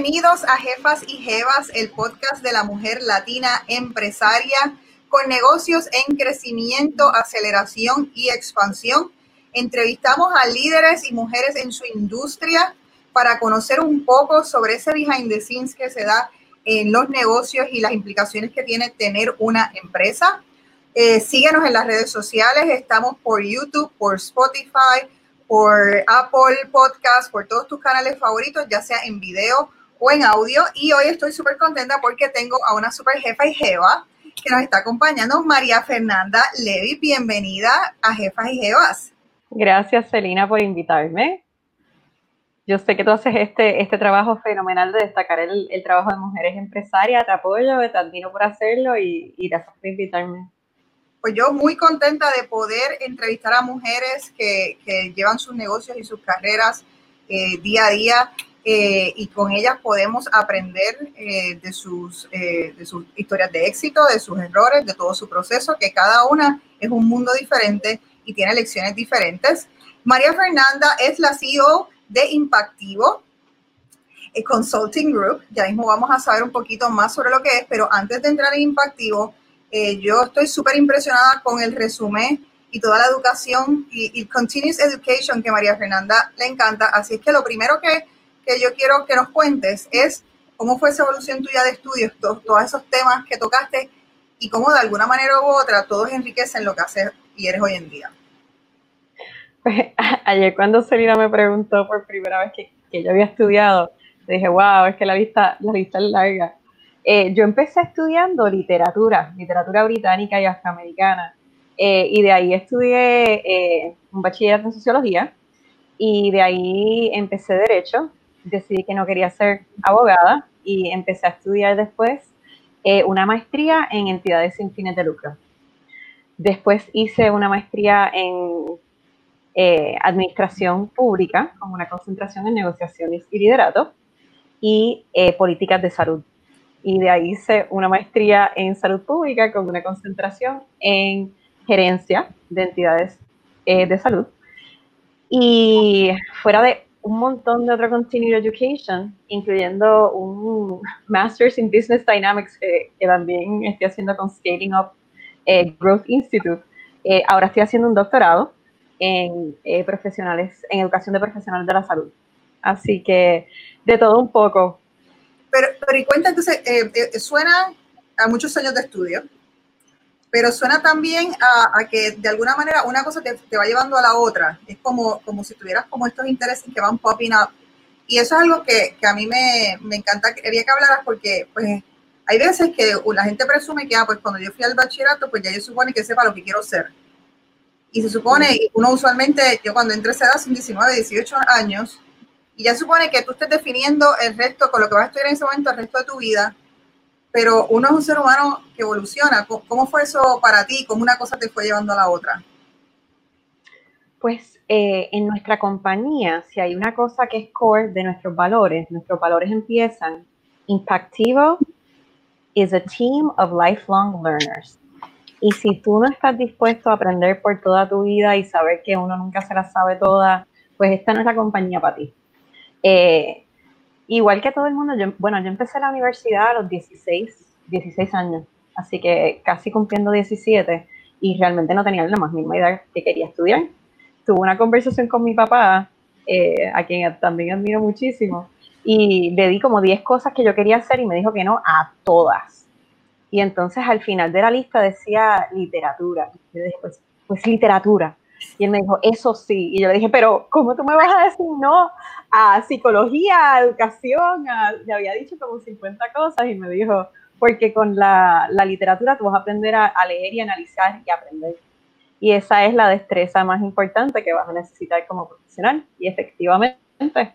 Bienvenidos a Jefas y Jevas, el podcast de la mujer latina empresaria con negocios en crecimiento, aceleración y expansión. Entrevistamos a líderes y mujeres en su industria para conocer un poco sobre ese behind the scenes que se da en los negocios y las implicaciones que tiene tener una empresa. Eh, síguenos en las redes sociales, estamos por YouTube, por Spotify, por Apple Podcast, por todos tus canales favoritos, ya sea en video o en audio. Y hoy estoy súper contenta porque tengo a una super jefa y jeva que nos está acompañando, María Fernanda Levi. Bienvenida a Jefas y Jevas. Gracias, Celina, por invitarme. Yo sé que tú haces este, este trabajo fenomenal de destacar el, el trabajo de mujeres empresarias. Te apoyo, te admiro por hacerlo y, y gracias por invitarme pues yo muy contenta de poder entrevistar a mujeres que, que llevan sus negocios y sus carreras eh, día a día eh, y con ellas podemos aprender eh, de, sus, de sus historias de éxito, de sus errores, de todo su proceso, que cada una es un mundo diferente y tiene lecciones diferentes. María Fernanda es la CEO de Impactivo, Consulting Group. Ya mismo vamos a saber un poquito más sobre lo que es, pero antes de entrar en Impactivo, eh, yo estoy súper impresionada con el resumen y toda la educación y, continuous education que María Fernanda le encanta. Así es que lo primero que, que yo quiero que nos cuentes es cómo fue esa evolución tuya de estudios, todos esos temas que tocaste y cómo de alguna manera u otra todos enriquecen lo que haces y eres hoy en día. Pues, ayer cuando Selina me preguntó por primera vez que, que yo había estudiado, le dije, wow, es que la vista, la vista es larga. Eh, yo empecé estudiando literatura, literatura británica y afroamericana, eh, y de ahí estudié eh, un bachillerato en sociología, y de ahí empecé derecho, decidí que no quería ser abogada, y empecé a estudiar después una maestría en entidades sin fines de lucro. Después hice una maestría en administración pública, con una concentración en negociaciones y liderato, y políticas de salud y de ahí hice una maestría en salud pública con una concentración en gerencia de entidades eh, de salud. Y fuera de un montón de otro continuing education, incluyendo un Master's in Business Dynamics que también estoy haciendo con Scaling Up eh, Growth Institute. Eh, ahora estoy haciendo un doctorado en profesionales, en educación de profesionales de la salud. Así que de todo un poco, pero, pero y cuenta, entonces, eh, eh, suena a muchos años de estudio, pero suena también a, que de alguna manera una cosa te, te, va llevando a la otra. Es como, como si tuvieras como estos intereses que van popping up. Y eso es algo que, que a mí me, me, encanta, quería que hablaras porque pues hay veces que la gente presume que, ah, pues cuando yo fui al bachillerato, pues ya yo supone que sepa lo que quiero ser. Y se supone, uno usualmente, yo cuando entré a esa edad, son 19, 18 años, y ya supone que tú estés definiendo el resto, con lo que vas a estudiar en ese momento, el resto de tu vida, pero uno es un ser humano que evoluciona. ¿Cómo fue eso para ti? ¿Cómo una cosa te fue llevando a la otra? Pues eh, en nuestra compañía, si hay una cosa que es core de nuestros valores, nuestros valores empiezan, Impactivo is a team of lifelong learners. Y si tú no estás dispuesto a aprender por toda tu vida y saber que uno nunca se la sabe toda, pues esta no es la compañía para ti. Eh, igual que todo el mundo, yo, bueno, yo empecé la universidad a los 16, 16 años, así que casi cumpliendo 17 y realmente no tenía la más mínima idea que quería estudiar. Tuve una conversación con mi papá, eh, a quien también admiro muchísimo, y le di como 10 cosas que yo quería hacer y me dijo que no a todas. Y entonces al final de la lista decía literatura. Yo dije, pues, pues literatura. Y él me dijo, eso sí. Y yo le dije, pero ¿cómo tú me vas a decir no a psicología, a educación? le había dicho como 50 cosas y me dijo, porque con la, la literatura tú vas a aprender a, leer y analizar y aprender. Y esa es la destreza más importante que vas a necesitar como profesional. Y efectivamente,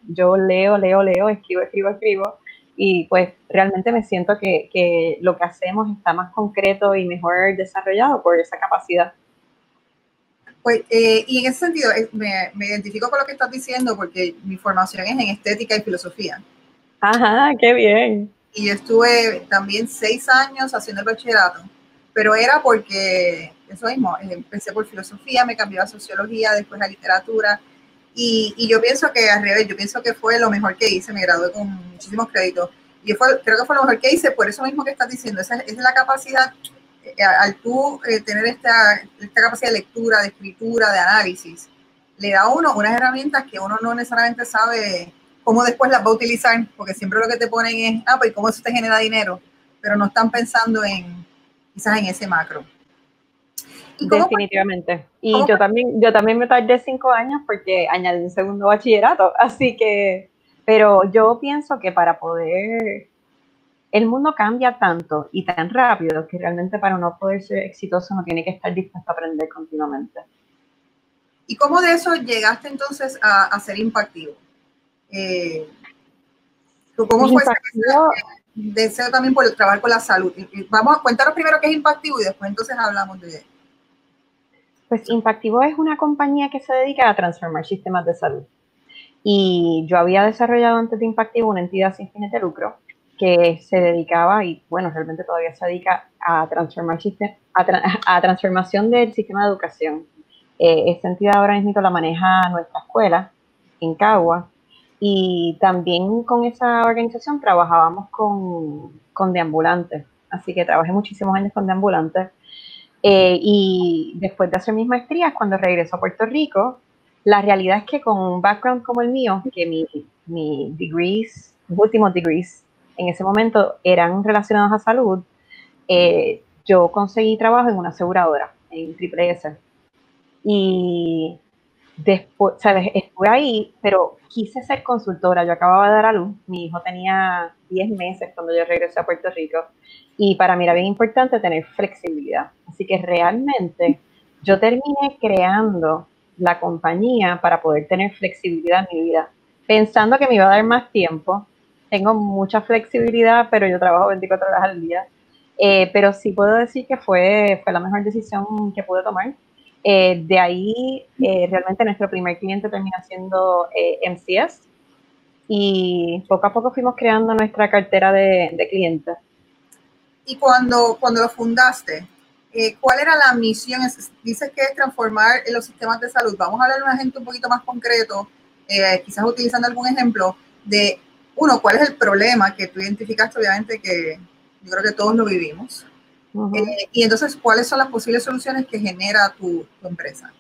yo leo, leo, leo, escribo, escribo, escribo. Y pues realmente me siento que, que lo que hacemos está más concreto y mejor desarrollado por esa capacidad. Pues, eh, y en ese sentido, eh, me, me, identifico con lo que estás diciendo porque mi formación es en estética y filosofía. Ajá, qué bien. Y yo estuve también seis años haciendo el bachillerato, pero era porque, eso mismo, eh, empecé por filosofía, me cambié a sociología, después a literatura, Y, yo pienso que al revés, yo pienso que fue lo mejor que hice, me gradué con muchísimos créditos. Y fue, creo que fue lo mejor que hice por eso mismo que estás diciendo. Esa, es la capacidad, al tú eh, tener esta, esta capacidad de lectura, de escritura, de análisis, le da a uno unas herramientas que uno no necesariamente sabe cómo después las va a utilizar, porque siempre lo que te ponen es, ah, pues cómo eso te genera dinero, pero no están pensando en quizás en ese macro. Definitivamente. Y yo también, yo también me tardé cinco años porque añadí un segundo bachillerato, así que, pero yo pienso que para poder, el mundo cambia tanto y tan rápido que realmente para uno poder ser exitoso uno tiene que estar dispuesto a aprender continuamente. ¿Y cómo de eso llegaste entonces a, ser impactivo? Eh, ¿Cómo fue deseo también por el trabajo con la salud? Vamos a contaros primero qué es impactivo y después entonces hablamos de pues Impactivo es una compañía que se dedica a transformar sistemas de salud. Y yo había desarrollado antes de Impactivo una entidad sin fines de lucro que se dedicaba, y bueno, realmente todavía se dedica a transformar a, transformación del sistema de educación. Eh, esta entidad ahora mismo la maneja nuestra escuela en Cagua y también con esa organización trabajábamos con, con deambulantes. Así que trabajé muchísimos años con deambulantes eh, y después de hacer mis maestrías, cuando regreso a Puerto Rico, la realidad es que con un background como el mío, que mi, mi degrees, últimos degrees en ese momento eran relacionados a salud, eh, yo conseguí trabajo en una aseguradora, en Triple S. Y después, ¿sabes? Estuve ahí, pero quise ser consultora. Yo acababa de dar a luz, mi hijo tenía 10 meses cuando yo regresé a Puerto Rico y para mí era bien importante tener flexibilidad. Así que realmente yo terminé creando la compañía para poder tener flexibilidad en mi vida, pensando que me iba a dar más tiempo. Tengo mucha flexibilidad, pero yo trabajo 24 horas al día. Eh, pero sí puedo decir que fue, fue la mejor decisión que pude tomar eh, de ahí, eh, realmente nuestro primer cliente termina siendo eh, MCS y poco a poco fuimos creando nuestra cartera de, clientes. Y cuando, cuando lo fundaste, ¿cuál era la misión? Dices que es transformar los sistemas de salud. Vamos a hablar de un ejemplo un poquito más concreto, quizás utilizando algún ejemplo de, uno, ¿cuál es el problema que tú identificaste? Obviamente que yo creo que todos lo vivimos. Eh, y entonces, ¿cuáles son las posibles soluciones que genera tu, empresa?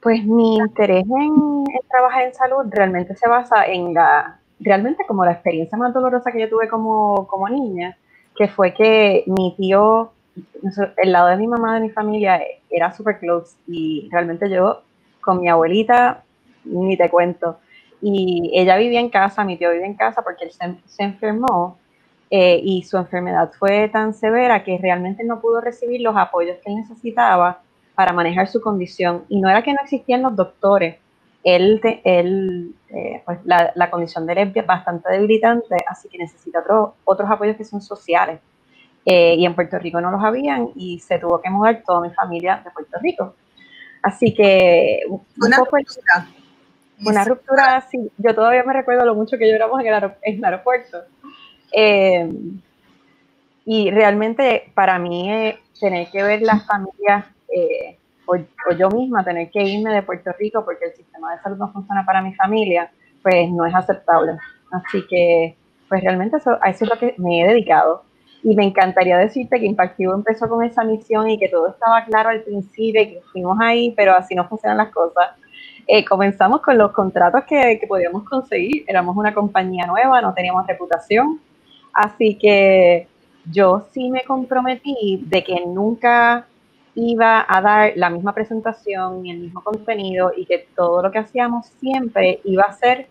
Pues mi interés en, trabajar en salud realmente se basa en la, realmente como la experiencia más dolorosa que yo tuve como, como niña, que fue que mi tío, el lado de mi mamá, de mi familia, era súper close y realmente yo con mi abuelita, ni te cuento, y ella vivía en casa, mi tío vivía en casa porque él se enfermó eh, y su enfermedad fue tan severa que realmente no pudo recibir los apoyos que él necesitaba para manejar su condición. Y no era que no existían los doctores, él, él eh, pues la, la, condición de él es bastante debilitante, así que necesita otros apoyos que son sociales. Eh, y en Puerto Rico no los habían y se tuvo que mudar toda mi familia de Puerto Rico. Así que una ruptura. Una ruptura así. Yo todavía me recuerdo lo mucho que lloramos en el, en el aeropuerto eh, y realmente para mí eh, tener que ver las familias eh, o, yo misma tener que irme de Puerto Rico porque el sistema de salud no funciona para mi familia, pues no es aceptable. Así que pues realmente eso, a eso es lo que me he dedicado. Y me encantaría decirte que Impactivo empezó con esa misión y que todo estaba claro al principio y que fuimos ahí, pero así no funcionan las cosas. Comenzamos con los contratos que, que podíamos conseguir. Éramos una compañía nueva, no teníamos reputación Así que yo sí me comprometí de que nunca iba a dar la misma presentación ni el mismo contenido y que todo lo que hacíamos siempre iba a ser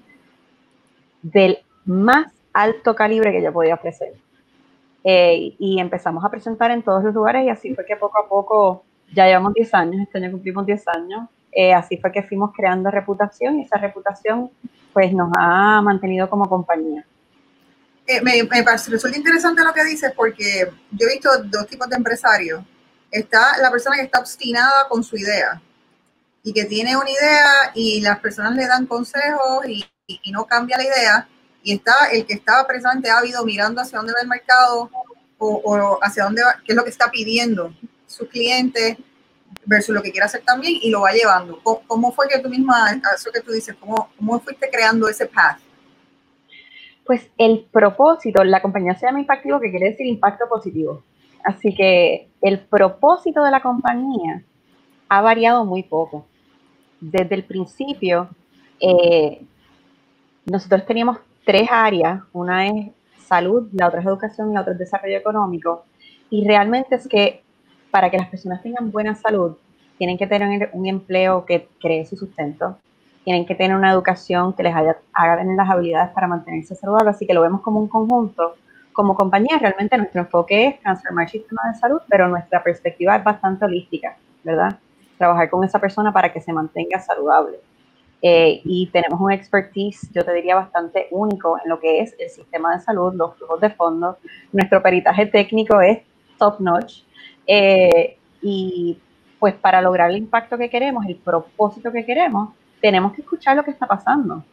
del más alto calibre que yo podía ofrecer. Eh, y empezamos a presentar en todos los lugares y así fue que poco a poco, ya llevamos 10 años, este año cumplimos 10 años, eh, así fue que fuimos creando reputación y esa reputación pues nos ha mantenido como compañía. Eh, me, me resulta interesante lo que dices porque yo he visto dos tipos de empresarios. Está la persona que está obstinada con su idea y que tiene una idea y las personas le dan consejos y, no cambia la idea. Y está el que está precisamente ávido mirando hacia dónde va el mercado o, hacia dónde va, qué es lo que está pidiendo sus clientes versus lo que quiere hacer también y lo va llevando. ¿Cómo, fue que tú misma, eso que tú dices, cómo, cómo fuiste creando ese path? Pues el propósito, la compañía se llama Impactivo, que quiere decir impacto positivo. Así que el propósito de la compañía ha variado muy poco. Desde el principio, eh, nosotros teníamos tres áreas. Una es salud, la otra es educación y la otra es desarrollo económico. Y realmente es que para que las personas tengan buena salud, tienen que tener un empleo que cree su sustento, tienen que tener una educación que les haga tener las habilidades para mantenerse saludables, así que lo vemos como un conjunto. Como compañía, realmente nuestro enfoque es transformar el sistema de salud, pero nuestra perspectiva es bastante holística, ¿verdad? Trabajar con esa persona para que se mantenga saludable. Eh, y tenemos un expertise, yo te diría, bastante único en lo que es el sistema de salud, los flujos de fondos. Nuestro peritaje técnico es top notch. Eh, y pues para lograr el impacto que queremos, el propósito que queremos, tenemos que escuchar lo que está pasando.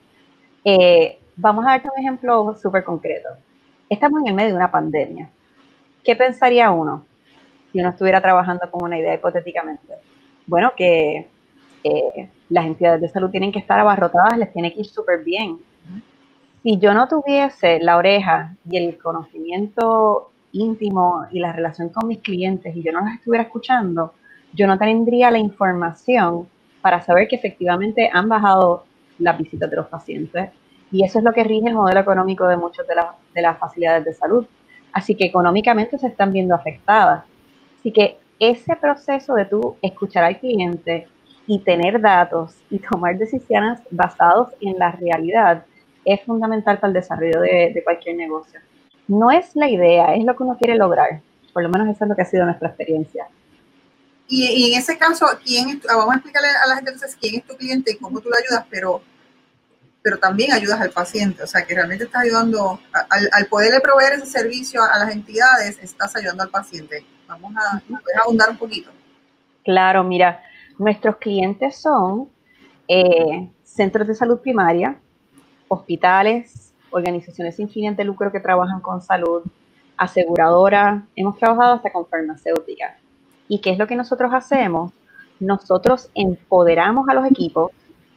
Eh, vamos a darte un ejemplo súper concreto. Estamos en el medio de una pandemia. ¿Qué pensaría uno si uno estuviera trabajando con una idea hipotéticamente? Bueno, que eh, las entidades de salud tienen que estar abarrotadas, les tiene que ir súper bien. Si yo no tuviese la oreja y el conocimiento íntimo y la relación con mis clientes y yo no los estuviera escuchando, yo no tendría la información para saber que efectivamente han bajado las visitas de los pacientes. Y eso es lo que rige el modelo económico de muchas de, de las facilidades de salud. Así que económicamente se están viendo afectadas. Así que ese proceso de tú escuchar al cliente y tener datos y tomar decisiones basados en la realidad es fundamental para el desarrollo de, de cualquier negocio. No es la idea, es lo que uno quiere lograr. Por lo menos eso es lo que ha sido nuestra experiencia. Y, en ese caso, ¿quién ah, vamos a explicarle a la gente entonces quién es tu cliente y cómo tú lo ayudas, pero, pero también ayudas al paciente, o sea, que realmente estás ayudando, al, al poderle proveer ese servicio a, las entidades, estás ayudando al paciente. Vamos a, a abundar un poquito. Claro, mira, nuestros clientes son eh, centros de salud primaria, hospitales, organizaciones sin fines de lucro que trabajan con salud, aseguradoras, hemos trabajado hasta con farmacéuticas. ¿Y qué es lo que nosotros hacemos? Nosotros empoderamos a los equipos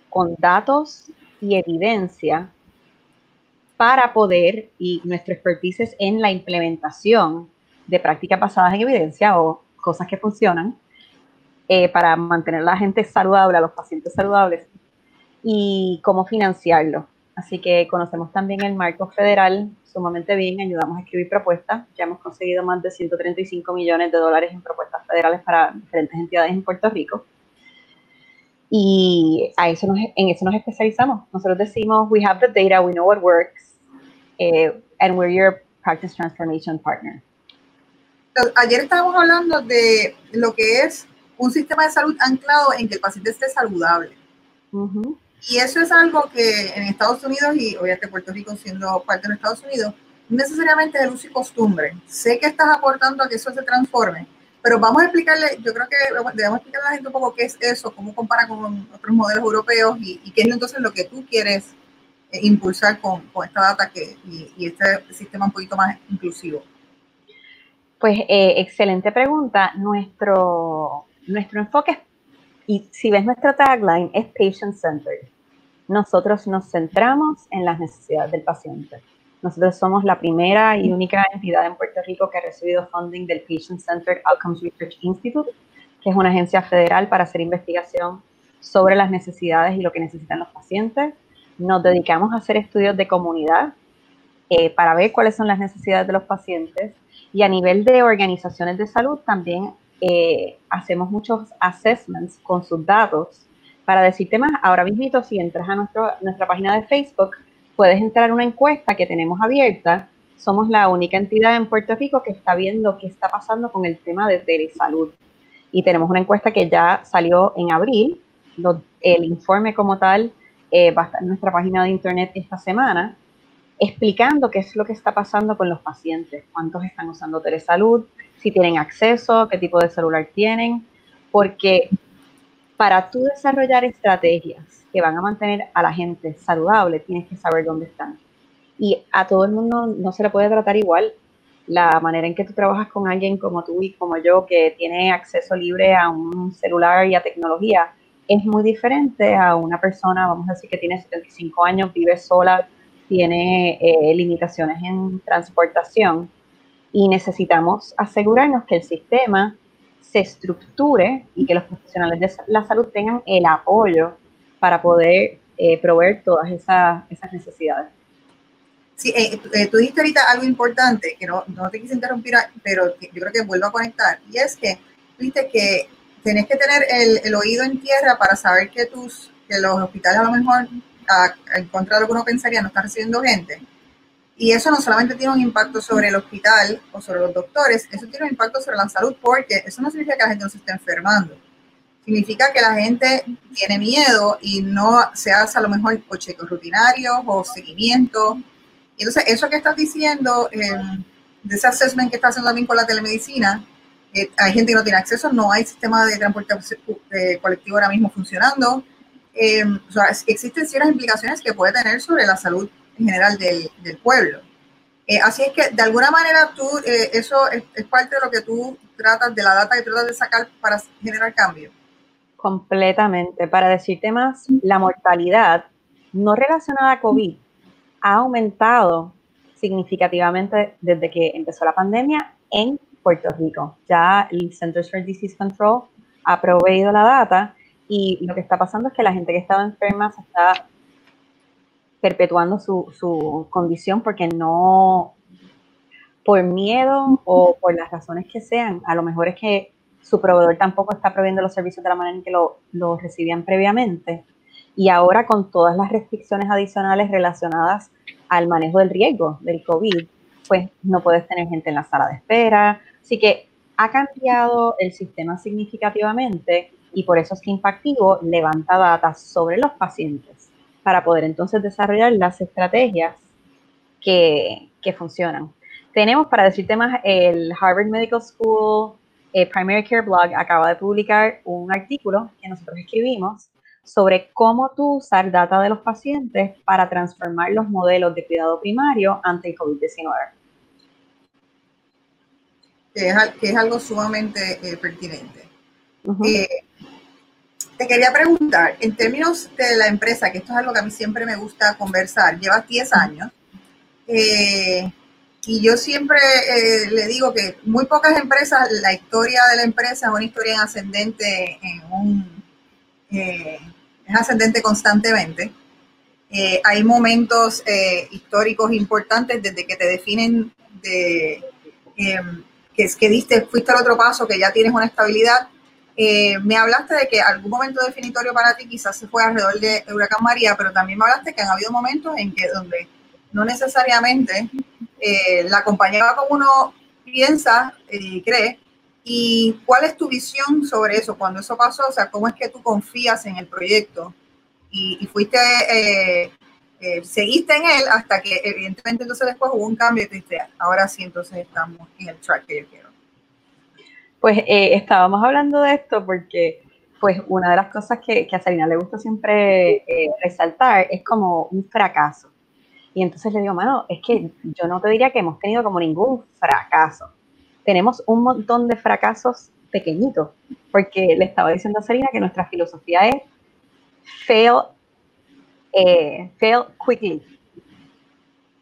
con datos y evidencia para poder, y nuestro expertise es en la implementación de prácticas basadas en evidencia o cosas que funcionan, eh, para mantener a la gente saludable, a los pacientes saludables, y cómo financiarlo. Así que conocemos también el marco federal sumamente bien, ayudamos a escribir propuestas. Ya hemos conseguido más de 135 millones de dólares en propuestas federales para diferentes entidades en Puerto Rico. Y a eso en eso nos especializamos. Nosotros decimos, we have the data, we know what works, eh, and we're your practice transformation partner. Ayer estábamos hablando de lo que es un sistema de salud anclado en que el paciente esté saludable. Y eso es algo que en Estados Unidos y obviamente Puerto Rico siendo parte de Estados Unidos, necesariamente es uso y costumbre. Sé que estás aportando a que eso se transforme, pero vamos a explicarle, yo creo que debemos explicarle a la gente un poco qué es eso, cómo compara con otros modelos europeos y, qué es entonces lo que tú quieres eh, impulsar con, con, esta data que, y, este sistema un poquito más inclusivo. Pues eh, excelente pregunta. Nuestro, nuestro enfoque es y si ves nuestro tagline, es patient-centered. Nosotros nos centramos en las necesidades del paciente. Nosotros somos la primera y única entidad en Puerto Rico que ha recibido funding del Patient Centered Outcomes Research Institute, que es una agencia federal para hacer investigación sobre las necesidades y lo que necesitan los pacientes. Nos dedicamos a hacer estudios de comunidad eh, para ver cuáles son las necesidades de los pacientes y a nivel de organizaciones de salud también eh, hacemos muchos assessments con sus datos para decirte más. Ahora mismo, si entras a nuestro, nuestra página de Facebook, puedes entrar a una encuesta que tenemos abierta. Somos la única entidad en Puerto Rico que está viendo qué está pasando con el tema de telesalud. Y tenemos una encuesta que ya salió en abril. el informe como tal eh, va a estar en nuestra página de internet esta semana explicando qué es lo que está pasando con los pacientes, cuántos están usando telesalud, si tienen acceso, qué tipo de celular tienen, porque para tú desarrollar estrategias que van a mantener a la gente saludable, tienes que saber dónde están. Y a todo el mundo no se le puede tratar igual. la manera en que tú trabajas con alguien como tú y como yo, que tiene acceso libre a un celular y a tecnología, es muy diferente a una persona, vamos a decir, que tiene 75 años, vive sola, tiene eh, limitaciones en transportación y necesitamos asegurarnos que el sistema se estructure y que los profesionales de la salud tengan el apoyo para poder eh, proveer todas esas, esas necesidades. Sí, eh, eh, tú dijiste ahorita algo importante, que no, no te quise interrumpir, pero yo creo que vuelvo a conectar, y es que dijiste que tenés que tener el, el, oído en tierra para saber que, tus, que los hospitales a lo mejor, a, en contra de lo que uno pensaría, no están recibiendo gente. Y eso no solamente tiene un impacto sobre el hospital o sobre los doctores, eso tiene un impacto sobre la salud porque eso no significa que la gente no se esté enfermando. Significa que la gente tiene miedo y no se hace a lo mejor o chequeos rutinarios o seguimiento. Entonces, eso que estás diciendo, eh, de ese assessment que estás haciendo también con la telemedicina, eh, hay gente que no tiene acceso, no hay sistema de transporte eh, colectivo ahora mismo funcionando. Eh, o sea, existen ciertas implicaciones que puede tener sobre la salud general del, del pueblo. Eh, así es que de alguna manera tú, eh, eso es, es, parte de lo que tú tratas, de la data que tratas de sacar para generar cambio. Completamente. Para decirte más, la mortalidad no relacionada a COVID ha aumentado significativamente desde que empezó la pandemia en Puerto Rico. Ya el Centers for Disease Control ha proveído la data y lo que está pasando es que la gente que estaba enferma se está perpetuando su, su condición porque no, por miedo o por las razones que sean, a lo mejor es que su proveedor tampoco está proveyendo los servicios de la manera en que lo, lo, recibían previamente. Y ahora con todas las restricciones adicionales relacionadas al manejo del riesgo del COVID, pues no puedes tener gente en la sala de espera. Así que ha cambiado el sistema significativamente y por eso es que Impactivo levanta datos sobre los pacientes para poder entonces desarrollar las estrategias que, que funcionan. Tenemos, para decirte más, el Harvard Medical School eh, Primary Care Blog acaba de publicar un artículo que nosotros escribimos sobre cómo tú usar data de los pacientes para transformar los modelos de cuidado primario ante el COVID-19. Que, que es, algo sumamente eh, pertinente. Uh -huh. eh, te quería preguntar, en términos de la empresa, que esto es algo que a mí siempre me gusta conversar, llevas 10 años, eh, y yo siempre eh, le digo que muy pocas empresas, la historia de la empresa es una historia en ascendente, en un, eh, es ascendente constantemente. Eh, hay momentos eh, históricos importantes desde que te definen de que es que diste, fuiste al otro paso, que ya tienes una estabilidad eh, me hablaste de que algún momento definitorio para ti quizás se fue alrededor de Huracán María, pero también me hablaste que han habido momentos en que donde no necesariamente eh, la compañía va como uno piensa y cree. ¿Y cuál es tu visión sobre eso cuando eso pasó? O sea, ¿cómo es que tú confías en el proyecto? Y, fuiste, eh, eh, seguiste en él hasta que evidentemente entonces después hubo un cambio y te dijiste, ahora sí, entonces estamos en el track que yo quiero. Pues eh, estábamos hablando de esto porque pues una de las cosas que, que a Salina le gusta siempre eh, resaltar es como un fracaso. Y entonces le digo, mano, es que yo no te diría que hemos tenido como ningún fracaso. Tenemos un montón de fracasos pequeñitos, porque le estaba diciendo a Salina que nuestra filosofía es fail, eh, fail quickly.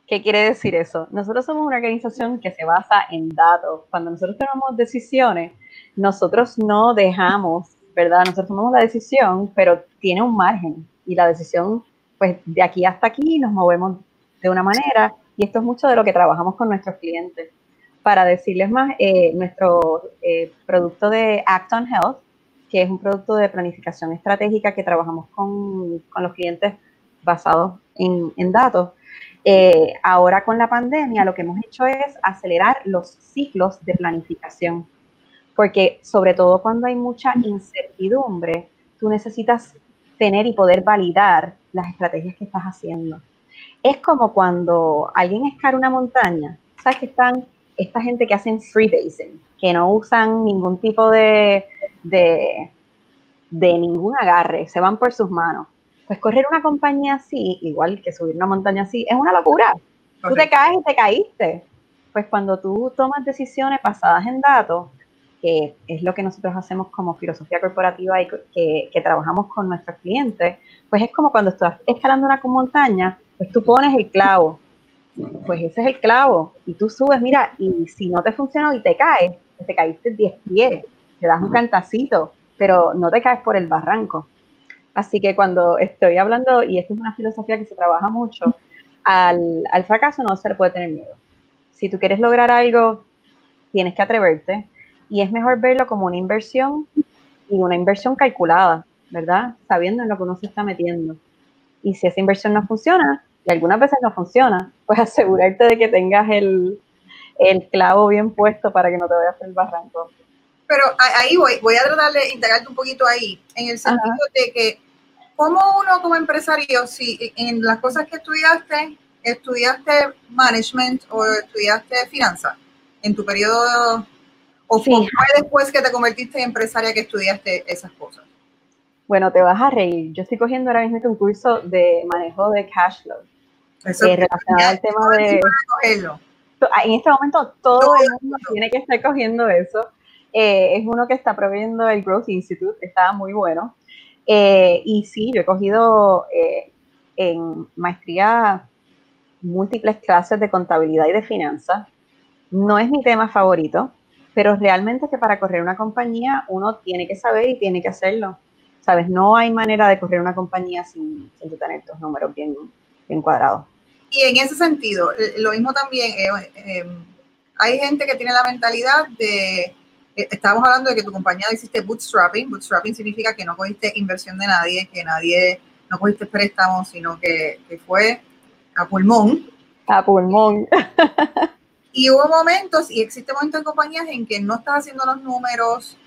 ¿Qué quiere decir eso? Nosotros somos una organización que se basa en datos. Cuando nosotros tomamos decisiones, nosotros no dejamos, ¿verdad? Nosotros tomamos la decisión, pero tiene un margen. Y la decisión, pues de aquí hasta aquí nos movemos de una manera. Y esto es mucho de lo que trabajamos con nuestros clientes. Para decirles más, eh, nuestro eh, producto de Act on Health, que es un producto de planificación estratégica que trabajamos con, con los clientes basados en, en datos, eh, ahora con la pandemia lo que hemos hecho es acelerar los ciclos de planificación, porque sobre todo cuando hay mucha incertidumbre, tú necesitas tener y poder validar las estrategias que estás haciendo. Es como cuando alguien escala una montaña, ¿sabes que están esta gente que hacen freebasing, que no usan ningún tipo de, de, de ningún agarre, se van por sus manos? Pues correr una compañía así, igual que subir una montaña así, es una locura. Tú te caes y te caíste. Pues cuando tú tomas decisiones basadas en datos, que es lo que nosotros hacemos como filosofía corporativa y que, que trabajamos con nuestros clientes, pues es como cuando estás escalando una montaña, pues tú pones el clavo, pues ese es el clavo, y tú subes, mira, y si no te funcionó y te caes, pues te caíste 10 pies, te das un cantacito, pero no te caes por el barranco. Así que cuando estoy hablando, y esto es una filosofía que se trabaja mucho, al, al fracaso no se le puede tener miedo. Si tú quieres lograr algo, tienes que atreverte y es mejor verlo como una inversión y una inversión calculada, ¿verdad? Sabiendo en lo que uno se está metiendo. Y si esa inversión no funciona, y algunas veces no funciona, pues asegurarte de que tengas el, el clavo bien puesto para que no te vayas el barranco. Pero ahí voy, voy a tratar de integrarte un poquito ahí, en el sentido de que, como uno como empresario, si en las cosas que estudiaste, estudiaste management o estudiaste finanzas en tu periodo, o fue después que te convertiste en empresaria que estudiaste esas cosas? Bueno, te vas a reír. Yo estoy cogiendo ahora mismo un curso de manejo de cash flow. Eso eh, relacionado al tema de... En este momento todo el mundo tiene que estar cogiendo eso. Eh, es uno que está proveyendo el Growth Institute, está muy bueno. Eh, y sí, yo he cogido en maestría múltiples clases de contabilidad y de finanzas. No es mi tema favorito, pero realmente que para correr una compañía uno tiene que saber y tiene que hacerlo. ¿Sabes? No hay manera de correr una compañía sin, sin tener tus números bien, bien cuadrados. Y en ese sentido, lo mismo también, eh, eh, hay gente que tiene la mentalidad de, eh, estábamos hablando de que tu compañía hiciste bootstrapping, bootstrapping significa que no cogiste inversión de nadie, que nadie, no cogiste préstamos, sino que, que fue a pulmón. A pulmón. Y hubo momentos, y existen momentos en compañías en que no estás haciendo los números.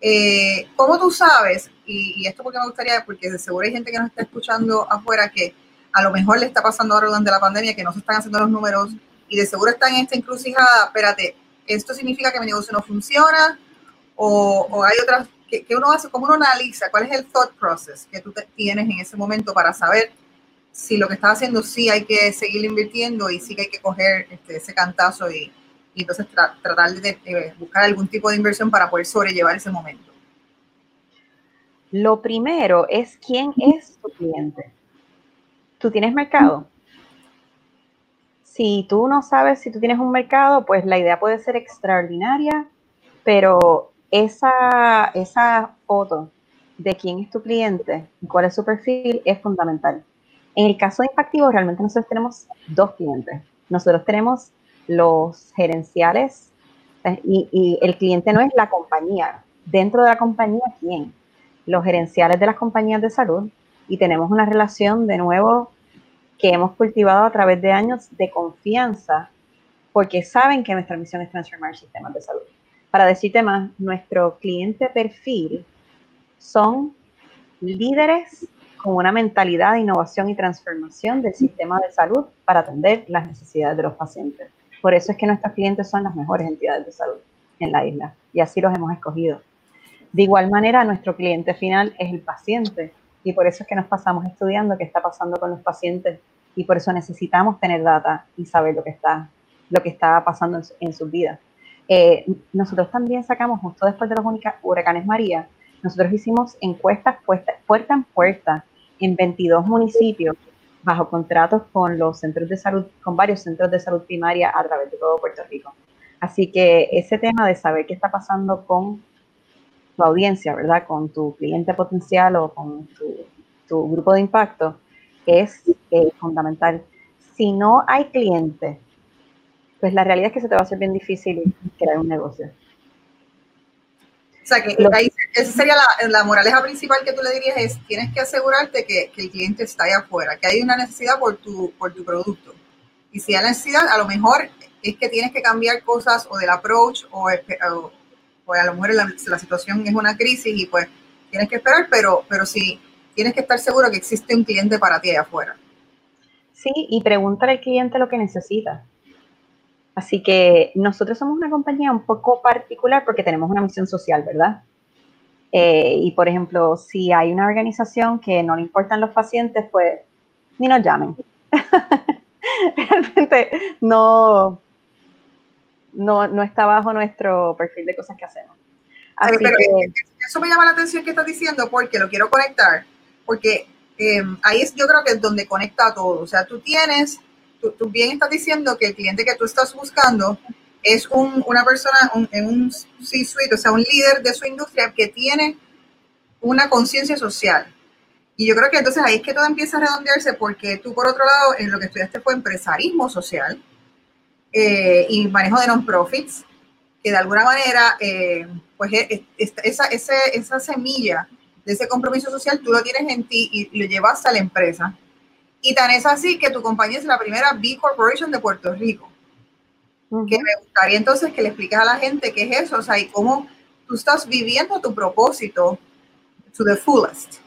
Eh, ¿Cómo tú sabes? Y, esto porque me gustaría, porque de seguro hay gente que nos está escuchando afuera que a lo mejor le está pasando ahora durante la pandemia que no se están haciendo los números y de seguro está en esta encrucijada. Espérate, ¿esto significa que mi negocio no funciona? ¿O, hay otras que, uno hace? ¿Cómo uno analiza? ¿Cuál es el thought process que tú tienes en ese momento para saber si lo que estás haciendo sí hay que seguir invirtiendo y sí que hay que coger este, ese cantazo y, entonces tratar de, buscar algún tipo de inversión para poder sobrellevar ese momento? Lo primero es quién es tu cliente. ¿Tú tienes mercado? Si tú no sabes si tú tienes un mercado, pues la idea puede ser extraordinaria, pero esa, esa foto de quién es tu cliente y cuál es su perfil es fundamental. En el caso de Impactivo, realmente nosotros tenemos dos clientes. Nosotros tenemos los gerenciales eh, y, el cliente no es la compañía. Dentro de la compañía, ¿quién? Los gerenciales de las compañías de salud y tenemos una relación de nuevo que hemos cultivado a través de años de confianza porque saben que nuestra misión es transformar sistemas de salud. Para decirte más, nuestro cliente perfil son líderes con una mentalidad de innovación y transformación del sistema de salud para atender las necesidades de los pacientes. Por eso es que nuestros clientes son las mejores entidades de salud en la isla y así los hemos escogido. De igual manera, nuestro cliente final es el paciente y por eso es que nos pasamos estudiando qué está pasando con los pacientes y por eso necesitamos tener data y saber lo que está, lo que está pasando en, sus vidas. Eh, nosotros también sacamos, justo después de los huracanes María, nosotros hicimos encuestas puerta en puerta en 22 municipios bajo contratos con los centros de salud, con varios centros de salud primaria a través de todo Puerto Rico. Así que ese tema de saber qué está pasando con tu audiencia, ¿verdad? Con tu cliente potencial o con tu, grupo de impacto es eh, fundamental. Si no hay cliente, pues la realidad es que se te va a hacer bien difícil crear un negocio. O sea, que esa sería la, moraleja principal que tú le dirías es, tienes que asegurarte que, el cliente está ahí afuera, que hay una necesidad por tu, por tu producto. Y si hay necesidad, a lo mejor es que tienes que cambiar cosas o del approach o, o, a lo mejor la, la, situación es una crisis y pues tienes que esperar, pero, pero sí tienes que estar seguro que existe un cliente para ti ahí afuera. Sí, y pregúntale al cliente lo que necesita. Así que nosotros somos una compañía un poco particular porque tenemos una misión social, ¿verdad? Eh, y por ejemplo, si hay una organización que no le importan los pacientes, pues ni nos llamen. Realmente no, no, no está bajo nuestro perfil de cosas que hacemos. Así pero, que, eso me llama la atención que estás diciendo porque lo quiero conectar, porque eh, ahí es yo creo que es donde conecta todo. O sea, tú tienes, tú, bien estás diciendo que el cliente que tú estás buscando es un, una persona en un C-suite, o sea, un líder de su industria que tiene una conciencia social. Y yo creo que entonces ahí es que todo empieza a redondearse porque tú, por otro lado, en lo que estudiaste fue empresarismo social eh, y manejo de non-profits, que de alguna manera, eh, pues e, e, esa, esa semilla de ese compromiso social tú lo tienes en ti y lo llevas a la empresa. Y tan es así que tu compañía es la primera B Corporation de Puerto Rico. Que me gustaría entonces que le expliques a la gente qué es eso, o sea, y cómo tú estás viviendo tu propósito to the fullest.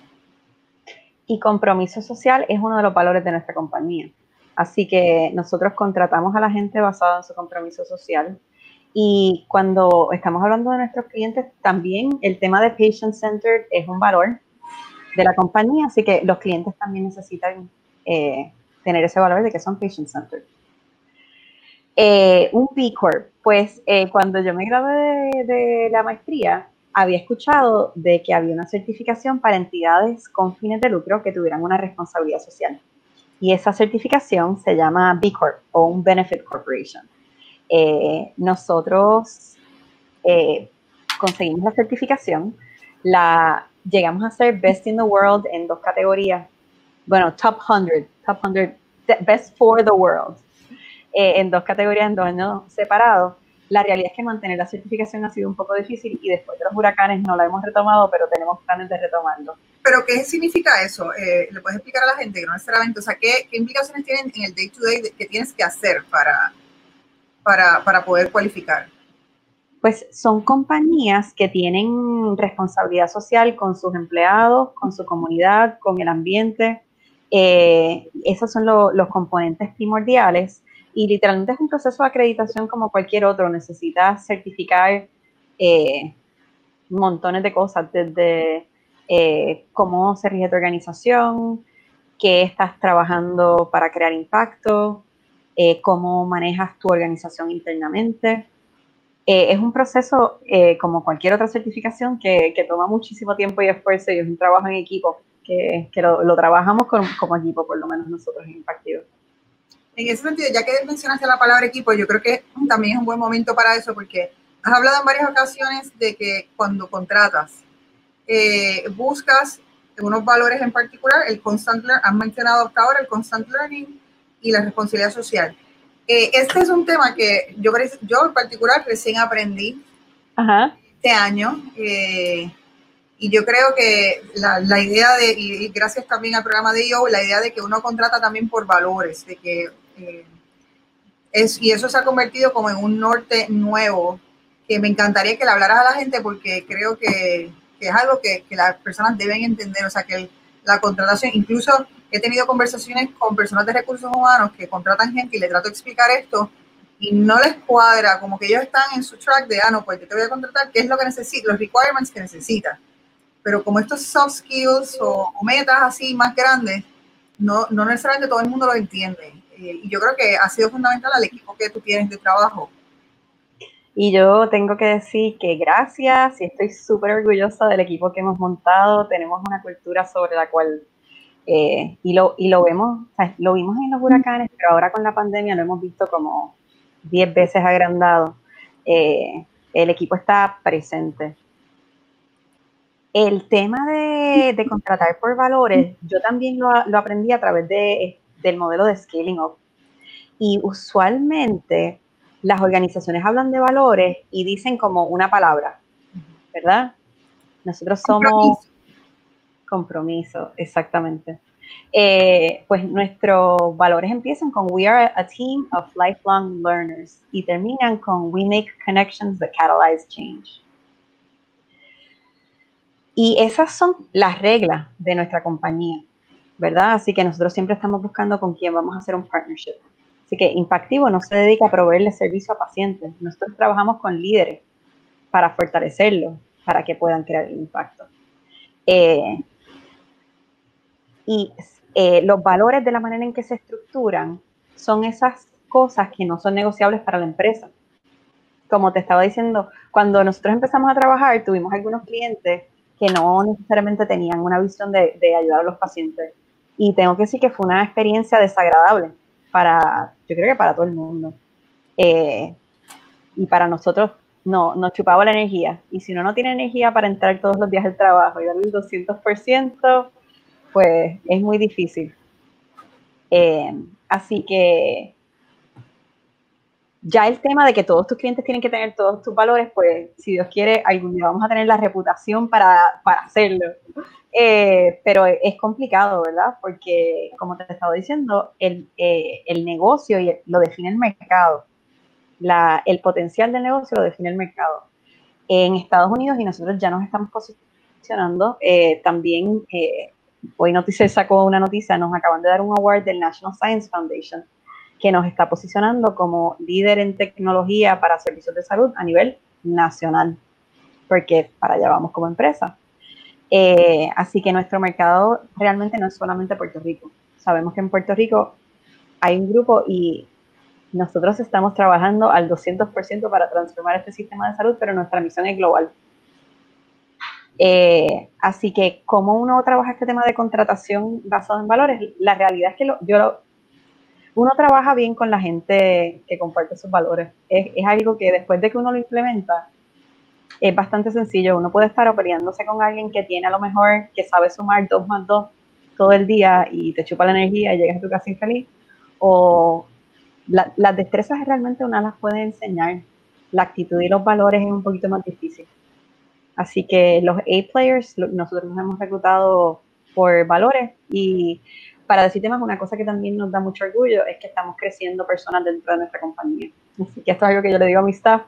Y compromiso social es uno de los valores de nuestra compañía. Así que nosotros contratamos a la gente basado en su compromiso social. Y cuando estamos hablando de nuestros clientes, también el tema de patient centered es un valor de la compañía, así que los clientes también necesitan eh, tener ese valor de que son patient centered. Eh, un B Corp, pues eh, cuando yo me gradué de, la maestría, había escuchado de que había una certificación para entidades con fines de lucro que tuvieran una responsabilidad social. Y esa certificación se llama B Corp o un Benefit Corporation. Eh, nosotros eh, conseguimos la certificación, la llegamos a ser Best in the World en dos categorías, bueno, Top 100, Top 100, Best for the World, eh, en dos categorías en dos años separados. La realidad es que mantener la certificación ha sido un poco difícil y después de los huracanes no la hemos retomado, pero tenemos planes de retomarlo. ¿Pero qué significa eso? ¿Le puedes explicar a la gente que no necesariamente, o sea, qué, qué implicaciones tienen en el day-to-day -day que tienes que hacer para, para, poder cualificar? Pues son compañías que tienen responsabilidad social con sus empleados, con su comunidad, con el ambiente. Eh, esos son los componentes primordiales y literalmente es un proceso de acreditación como cualquier otro. Necesitas certificar eh, montones de cosas, desde eh, cómo se rige tu organización, qué estás trabajando para crear impacto, eh, cómo manejas tu organización internamente. Eh, es un proceso, eh, como cualquier otra certificación, que, toma muchísimo tiempo y esfuerzo y es un trabajo en equipo, que, lo, trabajamos como equipo, por lo menos nosotros en Impactivo. En ese sentido, ya que mencionaste la palabra equipo, yo creo que también es un buen momento para eso, porque has hablado en varias ocasiones de que cuando contratas, buscas unos valores en particular, el constant learning, has mencionado hasta ahora el constant learning, y la responsabilidad social. Eh, este es un tema que yo, yo en particular recién aprendí este año eh, y yo creo que la, la idea de, y gracias también al programa de yo, la idea de que uno contrata también por valores, de que eh, es, y eso se ha convertido como en un norte nuevo que me encantaría que le hablaras a la gente porque creo que, que es algo que, que, las personas deben entender, o sea, que la contratación, incluso he tenido conversaciones con personas de recursos humanos que contratan gente y le trato de explicar esto y no les cuadra, como que ellos están en su track de, ah, no, pues yo te voy a contratar, ¿qué es lo que necesito? Los requirements que necesitas. Pero como estos soft skills o, metas así más grandes, no, no necesariamente todo el mundo lo entiende. Eh, y yo creo que ha sido fundamental al equipo que tú tienes de trabajo. Y yo tengo que decir que gracias y estoy súper orgullosa del equipo que hemos montado. Tenemos una cultura sobre la cual eh, y, lo, y lo vemos, lo vimos en los huracanes, pero ahora con la pandemia lo hemos visto como 10 veces agrandado. Eh, el equipo está presente. El tema de, contratar por valores, yo también lo, lo, aprendí a través de, del modelo de Scaling Up. Y usualmente las organizaciones hablan de valores y dicen como una palabra, ¿verdad? Nosotros somos Compromiso, exactamente. Eh, pues nuestros valores empiezan con We are a team of lifelong learners y terminan con We make connections that catalyze change. Y esas son las reglas de nuestra compañía, ¿verdad? Así que nosotros siempre estamos buscando con quién vamos a hacer un partnership. Así que Impactivo no se dedica a proveerle servicio a pacientes. Nosotros trabajamos con líderes para fortalecerlos, para que puedan crear el impacto. Eh, y eh, los valores de la manera en que se estructuran son esas cosas que no son negociables para la empresa. como te estaba diciendo, cuando nosotros empezamos a trabajar, tuvimos algunos clientes que no necesariamente tenían una visión de, ayudar a los pacientes. Y tengo que decir que fue una experiencia desagradable para, yo creo que para todo el mundo. Eh, y para nosotros no, nos chupaba la energía. Y si uno no tiene energía para entrar todos los días al trabajo y darle el 200%, pues es muy difícil. Eh, así que ya el tema de que todos tus clientes tienen que tener todos tus valores, pues si Dios quiere, algún día vamos a tener la reputación para, hacerlo. Eh, pero es complicado, ¿verdad? Porque, como te he estado diciendo, el, eh, negocio y lo define el mercado. el potencial del negocio lo define el mercado. En Estados Unidos, y nosotros ya nos estamos posicionando, eh, también, hoy Noticia sacó una noticia, nos acaban de dar un award del National Science Foundation que nos está posicionando como líder en tecnología para servicios de salud a nivel nacional, porque para allá vamos como empresa. Eh, así que nuestro mercado realmente no es solamente Puerto Rico. Sabemos que en Puerto Rico hay un grupo y nosotros estamos trabajando al 200% para transformar este sistema de salud, pero nuestra misión es global. Eh, así que, ¿cómo uno trabaja este tema de contratación basado en valores? La realidad es que yo uno trabaja bien con la gente que comparte sus valores. Es, algo que después de que uno lo implementa, es bastante sencillo. Uno puede estar peleándose con alguien que tiene a lo mejor, que sabe sumar dos más dos todo el día y te chupa la energía y llegas a tu casa infeliz. O las destrezas realmente uno las puede enseñar. La actitud y los valores es un poquito más difícil. Así que los A-players, nosotros nos hemos reclutado por valores y para decirte más, una cosa que también nos da mucho orgullo es que estamos creciendo personas dentro de nuestra compañía. Así que esto es algo que yo le digo a mi staff.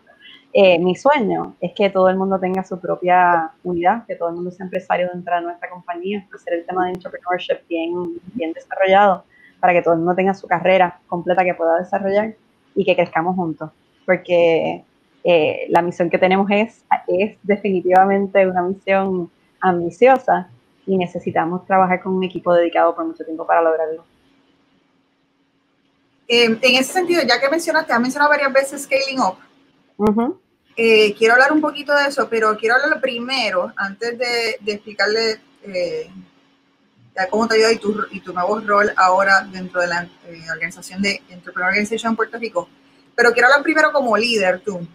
Eh, mi sueño es que todo el mundo tenga su propia unidad, que todo el mundo sea empresario dentro de nuestra compañía, hacer el tema de entrepreneurship bien, bien desarrollado, para que todo el mundo tenga su carrera completa que pueda desarrollar y que crezcamos juntos. Porque eh, la misión que tenemos es, es definitivamente una misión ambiciosa y necesitamos trabajar con un equipo dedicado por mucho tiempo para lograrlo. Eh, en ese sentido, ya que mencionaste, has mencionado varias veces scaling up. Eh, quiero hablar un poquito de eso, pero quiero hablar primero, antes de, explicarle eh, cómo te ayuda y tu, y tu nuevo rol ahora dentro de la organización de Entrepreneur Organization en Puerto Rico. Pero quiero hablar primero como líder tú.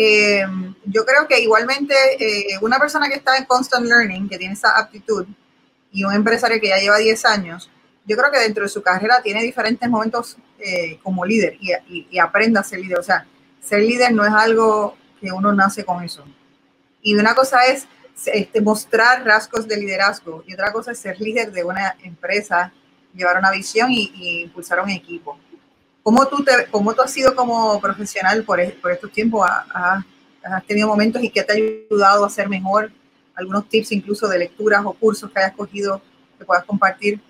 Eh, yo creo que igualmente eh, una persona que está en constant learning, que tiene esa aptitud, y un empresario que ya lleva 10 años, yo creo que dentro de su carrera tiene diferentes momentos eh, como líder y, aprenda a ser líder. O sea, ser líder no es algo que uno nace con eso. Y una cosa es este, mostrar rasgos de liderazgo y otra cosa es ser líder de una empresa, llevar una visión y, y impulsar un equipo. ¿Cómo tú, te, cómo tú has sido como profesional por, estos tiempos? ¿Has, tenido momentos y qué te ha ayudado a ser mejor? ¿Algunos tips incluso de lecturas o cursos que hayas cogido que puedas compartir?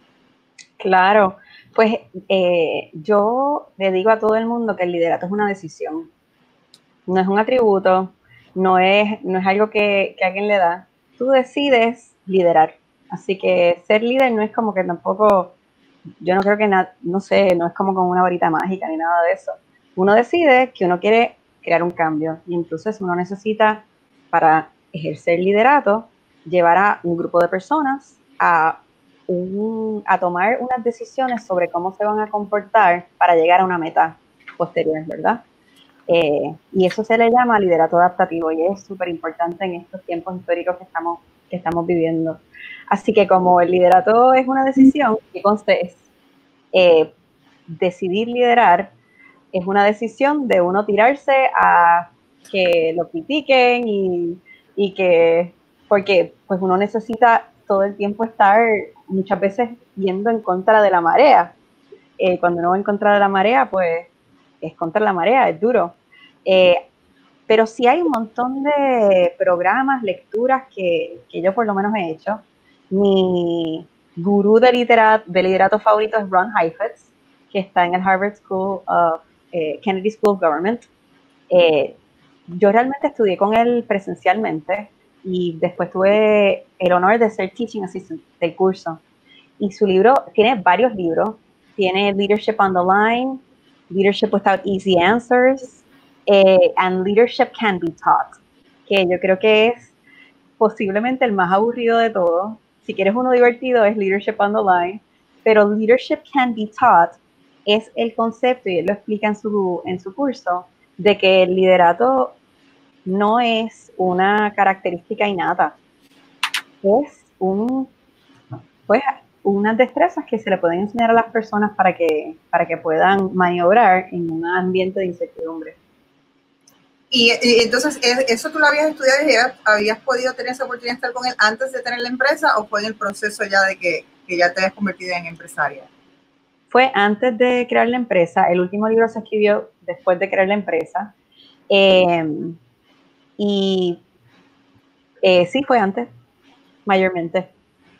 Claro, pues eh, yo le digo a todo el mundo que el liderato es una decisión, no es un atributo, no es, no es algo que, que alguien le da. Tú decides liderar. Así que ser líder no es como que tampoco yo no creo que, no sé, no es como con una varita mágica ni nada de eso. Uno decide que uno quiere crear un cambio y entonces uno necesita, para ejercer liderato, llevar a un grupo de personas a, a tomar unas decisiones sobre cómo se van a comportar para llegar a una meta posterior, ¿verdad? Eh, y eso se le llama liderato adaptativo y es súper importante en estos tiempos históricos que estamos, que estamos viviendo. Así que como el liderato es una decisión, que conste es eh, decidir liderar, es una decisión de uno tirarse a que lo critiquen y, que, porque pues uno necesita todo el tiempo estar muchas veces yendo en contra de la marea. Eh, cuando uno va en contra de la marea, pues es contra la marea, es duro. Eh, pero sí hay un montón de programas, lecturas que, que yo por lo menos he hecho, mi gurú de, de liderato favorito es Ron Heifetz, que está en el Harvard School of eh, Kennedy School of Government. Eh, yo realmente estudié con él presencialmente y después tuve el honor de ser teaching assistant del curso. Y su libro tiene varios libros. Tiene Leadership on the Line, Leadership Without Easy Answers, Eh, and leadership can be taught, que yo creo que es posiblemente el más aburrido de todos. Si quieres uno divertido es Leadership on the Line, pero Leadership can be taught es el concepto, y él lo explica en su, en su curso, de que el liderato no es una característica innata, es un, pues, unas destrezas que se le pueden enseñar a las personas para que, para que puedan maniobrar en un ambiente de incertidumbre. Y, entonces, ¿eso tú lo habías estudiado y habías podido tener esa oportunidad de estar con él antes de tener la empresa o fue en el proceso ya de que, que ya te habías convertido en empresaria? Fue antes de crear la empresa. El último libro se escribió después de crear la empresa. Em, y eh, sí, fue antes, mayormente.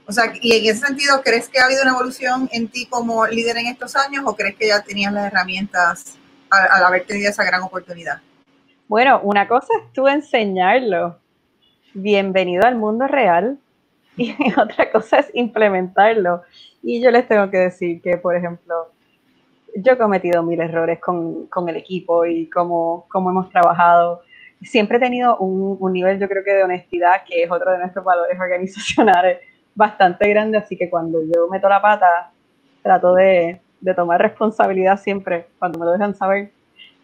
O sea, y en ese sentido, ¿crees que ha habido una evolución en ti como líder en estos años o crees que ya tenías las herramientas al, al haber tenido esa gran oportunidad? Bueno, una cosa es tú enseñarlo. Bienvenido al mundo real. Y otra cosa es implementarlo. Y yo les tengo que decir que, por ejemplo, yo he cometido mil errores con, con el equipo y cómo, cómo, hemos trabajado. Siempre he tenido un, un, nivel, yo creo que de honestidad, que es otro de nuestros valores organizacionales, bastante grande. Así que cuando yo meto la pata, trato de, de tomar responsabilidad siempre cuando me lo dejan saber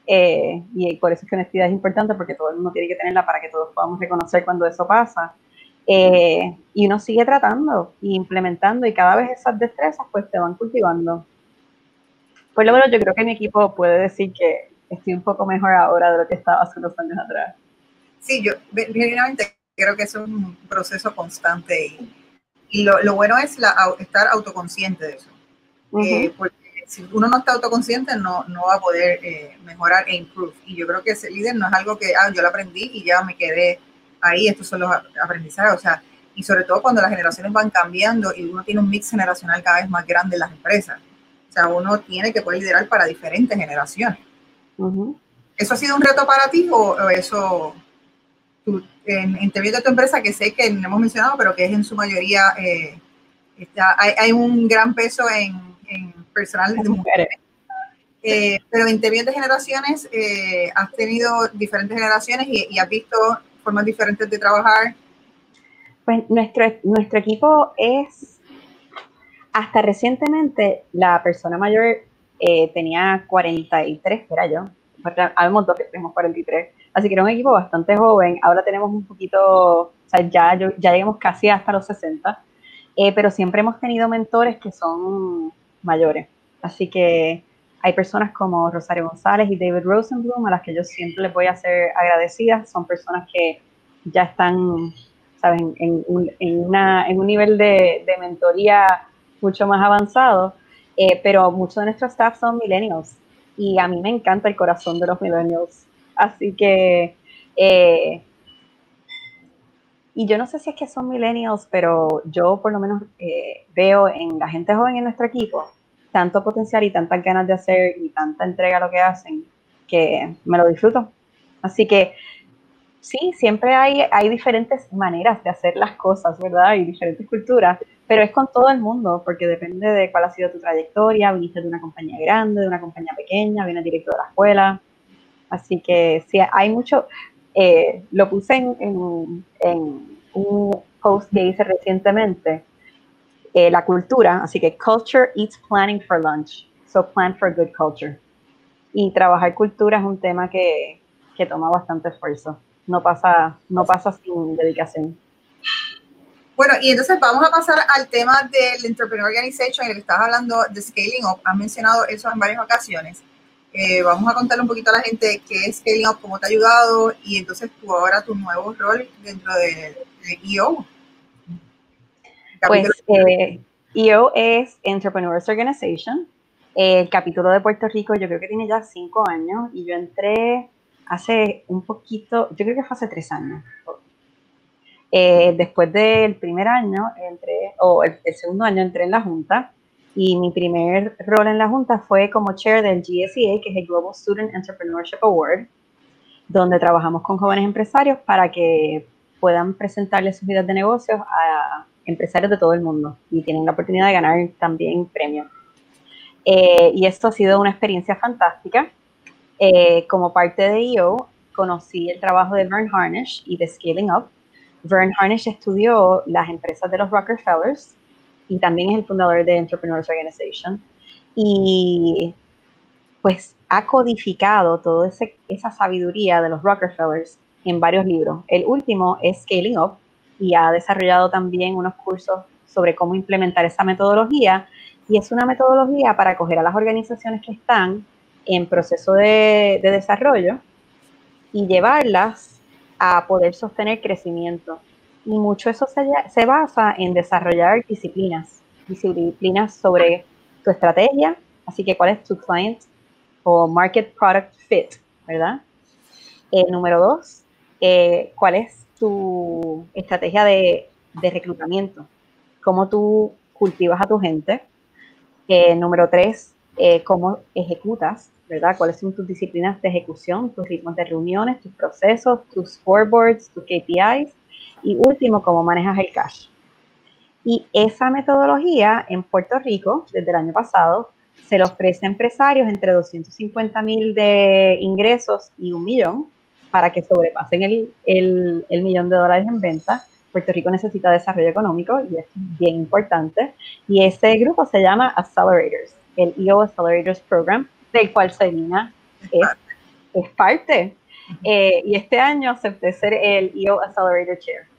eh, y por eso es que honestidad es importante porque todo el mundo tiene que tenerla para que todos podamos reconocer cuando eso pasa. Eh, y uno sigue tratando e implementando y cada vez esas destrezas pues te van cultivando. Por lo menos yo creo que mi equipo puede decir que estoy un poco mejor ahora de lo que estaba hace unos años atrás. Sí, yo genuinamente creo que es un proceso constante y, y lo, lo, bueno es la, estar autoconsciente de eso. Uh porque si uno no está autoconsciente, no, no va a poder eh, mejorar e improve. Y yo creo que ese líder no es algo que, ah, yo lo aprendí y ya me quedé ahí, estos son los aprendizajes, o sea, y sobre todo cuando las generaciones van cambiando y uno tiene un mix generacional cada vez más grande en las empresas. O sea, uno tiene que poder liderar para diferentes generaciones. ¿Eso ha sido un reto para ti o, eso, en, en de tu empresa, que sé que no hemos mencionado, pero que es en su mayoría, eh, está, hay, hay, un gran peso en personal de mujeres. Eh, pero en de generaciones, eh, has tenido diferentes generaciones y, has visto formas diferentes de trabajar. Pues nuestro, nuestro equipo es, hasta recientemente, la persona mayor eh, tenía 43, era yo. Habíamos dos que tenemos 43. Así que era un equipo bastante joven. Ahora tenemos un poquito, o sea, ya, ya llegamos casi hasta los 60. pero siempre hemos tenido mentores que son mayores. Así que hay personas como Rosario González y David Rosenblum a las que yo siempre les voy a ser agradecida. Son personas que ya están, ¿saben?, en un, en una, en un nivel de, de, mentoría mucho más avanzado, eh, pero muchos de nuestros staff son millennials y a mí me encanta el corazón de los millennials. Así que, eh, y yo no sé si es que son millennials, pero yo por lo menos eh, veo en la gente joven en nuestro equipo tanto potencial y tantas ganas de hacer y tanta entrega a lo que hacen que me lo disfruto. Así que sí, siempre hay, hay diferentes maneras de hacer las cosas, ¿verdad? Y diferentes culturas, pero es con todo el mundo, porque depende de cuál ha sido tu trayectoria, viniste de una compañía grande, de una compañía pequeña, vienes directo de la escuela. Así que sí, hay mucho, eh, lo puse en, un post que hice recientemente, eh, la cultura, así que culture eats planning for lunch, so plan for good culture. Y trabajar cultura es un tema que, que toma bastante esfuerzo, no pasa, no pasa sin dedicación. Bueno, y entonces vamos a pasar al tema del Entrepreneur Organization, en el que estás hablando de Scaling Up. Has mencionado eso en varias ocasiones. Eh, vamos a contarle un poquito a la gente qué es Scaling Up, cómo te ha ayudado y entonces tú ahora tu nuevo rol dentro de, de EO. Pues eh, EO es Entrepreneurs Organization. El capítulo de Puerto Rico yo creo que tiene ya cinco años y yo entré hace un poquito, yo creo que fue hace tres años. Eh, después del primer año, entré, o el, el, segundo año, entré en la Junta y mi primer rol en la Junta fue como chair del GSEA, que es el Global Student Entrepreneurship Award, donde trabajamos con jóvenes empresarios para que puedan presentarles sus ideas de negocios a empresarios de todo el mundo y tienen la oportunidad de ganar también premios. Eh, y esto ha sido una experiencia fantástica. Eh, como parte de ello, conocí el trabajo de Vern Harnish y de Scaling Up. Vern Harnish estudió las empresas de los Rockefellers y también es el fundador de Entrepreneurs Organization. Y pues ha codificado toda esa sabiduría de los Rockefellers en varios libros. El último es Scaling Up y ha desarrollado también unos cursos sobre cómo implementar esa metodología. Y es una metodología para acoger a las organizaciones que están en proceso de, desarrollo y llevarlas a poder sostener crecimiento. Y mucho eso se, se basa en desarrollar disciplinas, disciplinas sobre tu estrategia, así que cuál es tu client o market product fit, ¿verdad? Eh, número dos, eh, cuál es tu estrategia de, de, reclutamiento, cómo tú cultivas a tu gente. Eh, número tres, cómo ejecutas, ¿verdad? ¿Cuáles son tus disciplinas de ejecución, tus ritmos de reuniones, tus procesos, tus scoreboards, tus KPIs? Y último, cómo manejas el cash. Y esa metodología en Puerto Rico, desde el año pasado, se le ofrece a empresarios entre 250 mil de ingresos y un millón para que sobrepasen el, el, el, millón de dólares en venta. Puerto Rico necesita desarrollo económico y es bien importante. Y ese grupo se llama Accelerators, el EO Accelerators Program, del cual Selina es, es parte. Eh, y este año acepté ser el EO Accelerator Chair.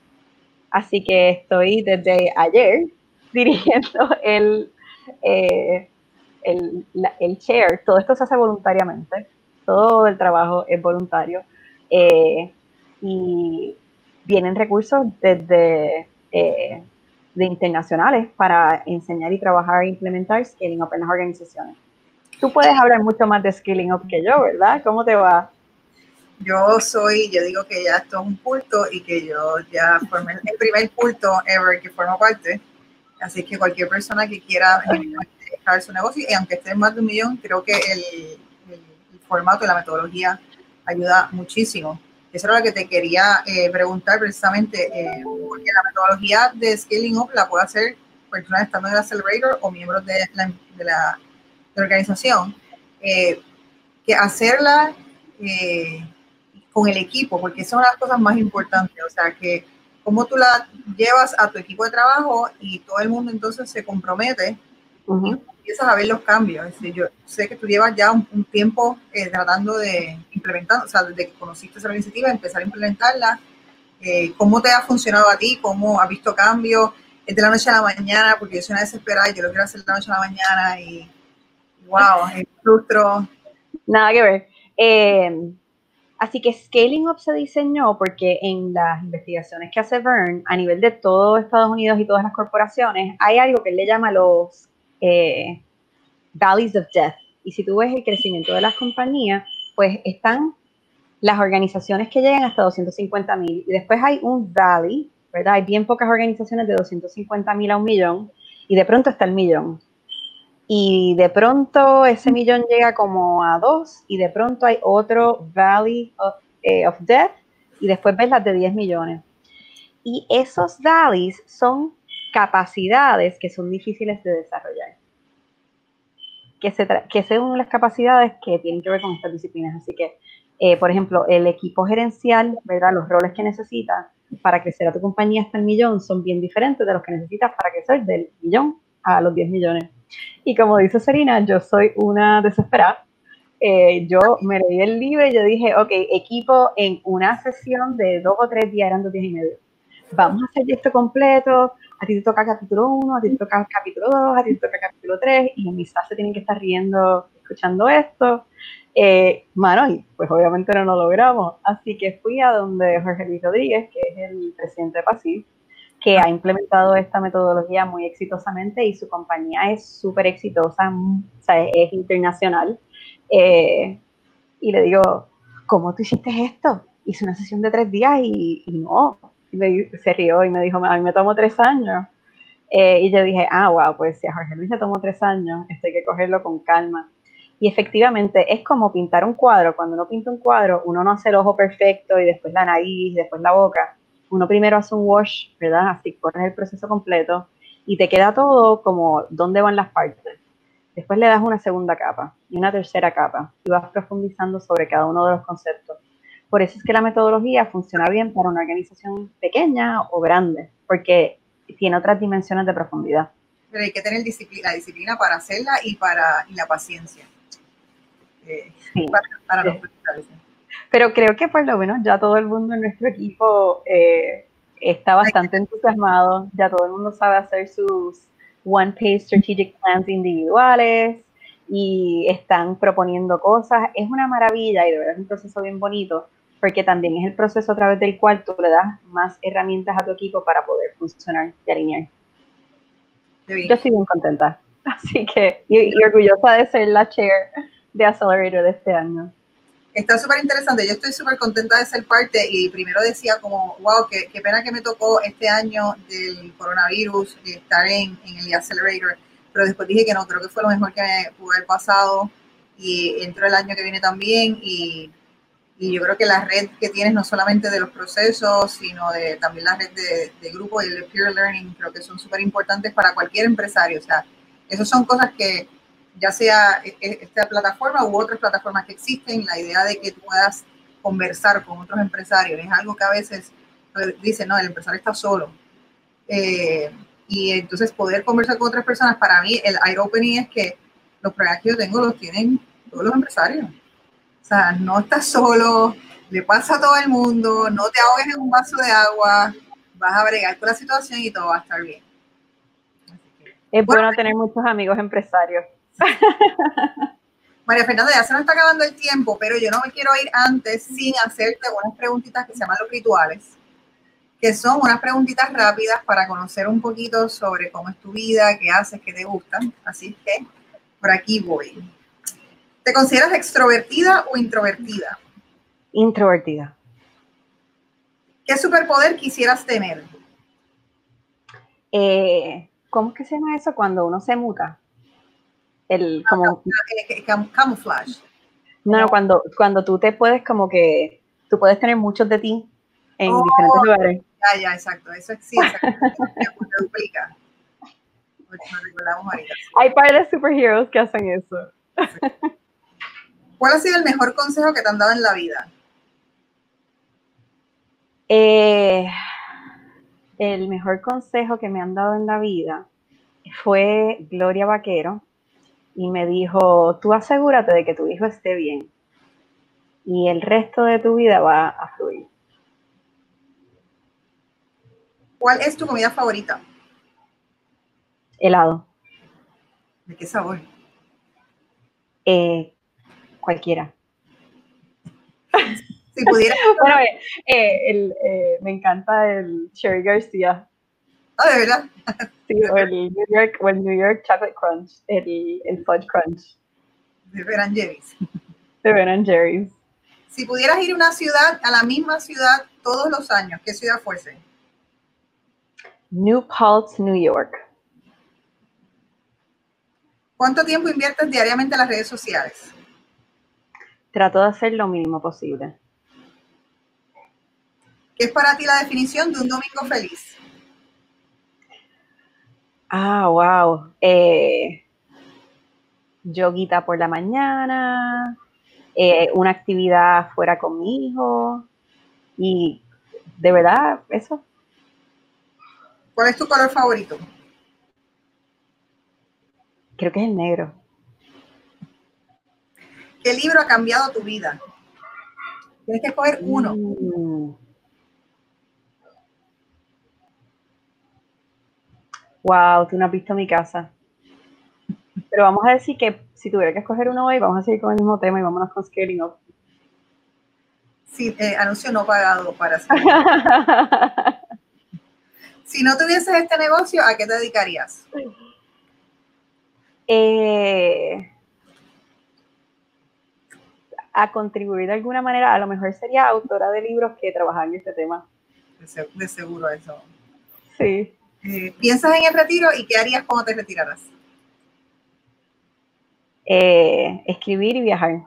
Así que estoy desde ayer dirigiendo el, eh, el, el, chair. Todo esto se hace voluntariamente. Todo el trabajo es voluntario. Eh, y vienen recursos desde de internacionales para enseñar y trabajar e implementar Scaling Up en las organizaciones. Tú puedes hablar mucho más de Scaling Up que yo, ¿verdad? ¿Cómo te va? Yo soy, yo digo que ya esto es un culto y que yo ya formé el primer culto ever que formo parte. Así que cualquier persona que quiera dejar su negocio, y aunque esté en más de un millón, creo que el, formato y la metodología ayuda muchísimo. Eso era lo que te quería eh, preguntar precisamente, eh, porque la metodología de Scaling Up la puede hacer personas estando en el Accelerator o miembros de la, de la, organización. Eh, que hacerla con el equipo, porque es de las cosas más importantes, o sea, que cómo tú la llevas a tu equipo de trabajo y todo el mundo entonces se compromete y empiezas a ver los cambios. yo sé que tú llevas ya un, tiempo eh, tratando de implementar, o sea, desde que conociste esa iniciativa, empezar a implementarla. Eh, ¿Cómo te ha funcionado a ti? ¿Cómo has visto cambios? Es de la noche a la mañana, porque yo soy una desesperada y yo lo quiero hacer de la noche a la mañana y, wow, es frustro. Nada que ver. Eh, Así que Scaling Up se diseñó porque en las investigaciones que hace Vern a nivel de todo Estados Unidos y todas las corporaciones, hay algo que él le llama los eh, Valleys of Death. Y si tú ves el crecimiento de las compañías, pues están las organizaciones que llegan hasta 250 mil y después hay un valley, ¿verdad? Hay bien pocas organizaciones de 250 mil a un millón y de pronto está el millón y de pronto ese millón llega como a dos y de pronto hay otro Valley of, eh, Death y después ves las de 10 millones. Y esos valleys son capacidades que son difíciles de desarrollar. Que, se que son las capacidades que tienen que ver con estas disciplinas. Así que, eh, por ejemplo, el equipo gerencial, ¿verdad? Los roles que necesitas para crecer a tu compañía hasta el millón son bien diferentes de los que necesitas para crecer del millón a los 10 millones. Y como dice Serena, yo soy una desesperada. Eh, yo me leí el libro y yo dije, ok, equipo en una sesión de dos o tres días, eran dos días y medio. Vamos a hacer esto completo. A ti te toca capítulo 1, a ti te toca capítulo 2, a ti te toca capítulo 3, y mis se tienen que estar riendo escuchando esto. Eh, mano, y pues obviamente no lo logramos. Así que fui a donde Jorge Luis Rodríguez, que es el presidente de PASIV, que ha implementado esta metodología muy exitosamente y su compañía es súper exitosa, o sea, es internacional. Eh, y le digo, ¿cómo tú hiciste esto? Hice una sesión de tres días y, no. Y se rió y me dijo, a mí me tomó tres años. Eh, y yo dije, ah, wow, pues si a Jorge Luis le tomó tres años, esto hay que cogerlo con calma. Y efectivamente es como pintar un cuadro. Cuando uno pinta un cuadro, uno no hace el ojo perfecto y después la nariz, después la boca uno primero hace un wash, ¿verdad? Así corres el proceso completo y te queda todo como dónde van las partes. Después le das una segunda capa y una tercera capa y vas profundizando sobre cada uno de los conceptos. Por eso es que la metodología funciona bien para una organización pequeña o grande, porque tiene otras dimensiones de profundidad. Pero hay que tener disciplina, la disciplina para hacerla y para la paciencia. Eh, sí, para, los Pero creo que por lo menos ya todo el mundo en nuestro equipo eh, está bastante entusiasmado, ya todo el mundo sabe hacer sus one-page strategic plans individuales y están proponiendo cosas. Es una maravilla y de verdad es un proceso bien bonito porque también es el proceso a través del cual tú le das más herramientas a tu equipo para poder funcionar y alinear. Yo estoy bien contenta. Así que, y, y orgullosa de ser la chair de Accelerator de este año. Está súper interesante, yo estoy súper contenta de ser parte y primero decía como, wow, qué, qué, pena que me tocó este año del coronavirus estar en, en el Accelerator, pero después dije que no, creo que fue lo mejor que me pudo haber pasado y entro el año que viene también y, y, yo creo que la red que tienes no solamente de los procesos, sino de también la red de, de grupo y el peer learning, creo que son súper importantes para cualquier empresario, o sea, esas son cosas que ya sea e, e, esta plataforma u otras plataformas que existen, la idea de que tú puedas conversar con otros empresarios es algo que a veces pues, dicen, no, el empresario está solo. Eh, y entonces poder conversar con otras personas, para mí el eye opening es que los problemas que yo tengo los tienen todos los empresarios. O sea, no estás solo, le pasa a todo el mundo, no te ahogues en un vaso de agua, vas a bregar con la situación y todo va a estar bien. Es bueno tener muchos amigos empresarios. María Fernanda, ya se nos está acabando el tiempo, pero yo no me quiero ir antes sin hacerte unas preguntitas que se llaman los rituales, que son unas preguntitas rápidas para conocer un poquito sobre cómo es tu vida, qué haces, qué te gustan. Así que por aquí voy. ¿Te consideras extrovertida o introvertida? Introvertida. ¿Qué superpoder quisieras tener? Eh, ¿Cómo es que se llama eso cuando uno se muta? El como camuflaje. No, no, cuando, cuando tú te puedes como que, tú puedes tener muchos de ti en oh, diferentes lugares. Ya, ya, exacto, eso sí, exacto, se duplica. Hay par de superheroes que hacen eso. ¿Cuál ha sido el mejor consejo que te han dado en la vida? Eh, el mejor consejo que me han dado en la vida fue Gloria Vaquero, y me dijo, tú asegúrate de que tu hijo esté bien y el resto de tu vida va a fluir. ¿Cuál es tu comida favorita? Helado. ¿De qué sabor? Eh, cualquiera. si pudiera. bueno, eh, eh, me encanta el Cherry Garcia. Ah, de verdad. Sí, o el New York, o el New York Chocolate Crunch, el, el Fudge Crunch. De Ben Jerry's. De Ben Jerry's. Si pudieras ir a una ciudad, a la misma ciudad todos los años, ¿qué ciudad fuese? New Paltz, New York. ¿Cuánto tiempo inviertes diariamente en las redes sociales? Trato de hacer lo mínimo posible. ¿Qué es para ti la definición de un domingo feliz? Ah, wow. Eh, yoguita por la mañana, eh, una actividad fuera con mi hijo y de verdad, eso. ¿Cuál es tu color favorito? Creo que es el negro. ¿Qué libro ha cambiado tu vida? Tienes que escoger uno. Mm. Wow, tú no has visto mi casa. Pero vamos a decir que si tuviera que escoger uno hoy, vamos a seguir con el mismo tema y vámonos con Scaling Up. Sí, eh, anuncio no pagado para Si no tuvieses este negocio, ¿a qué te dedicarías? Eh, a contribuir de alguna manera, a lo mejor sería autora de libros que trabajan en este tema. de seguro eso. Sí. Eh, ¿Piensas en el retiro y qué harías cuando te retiraras? Eh, escribir y viajar.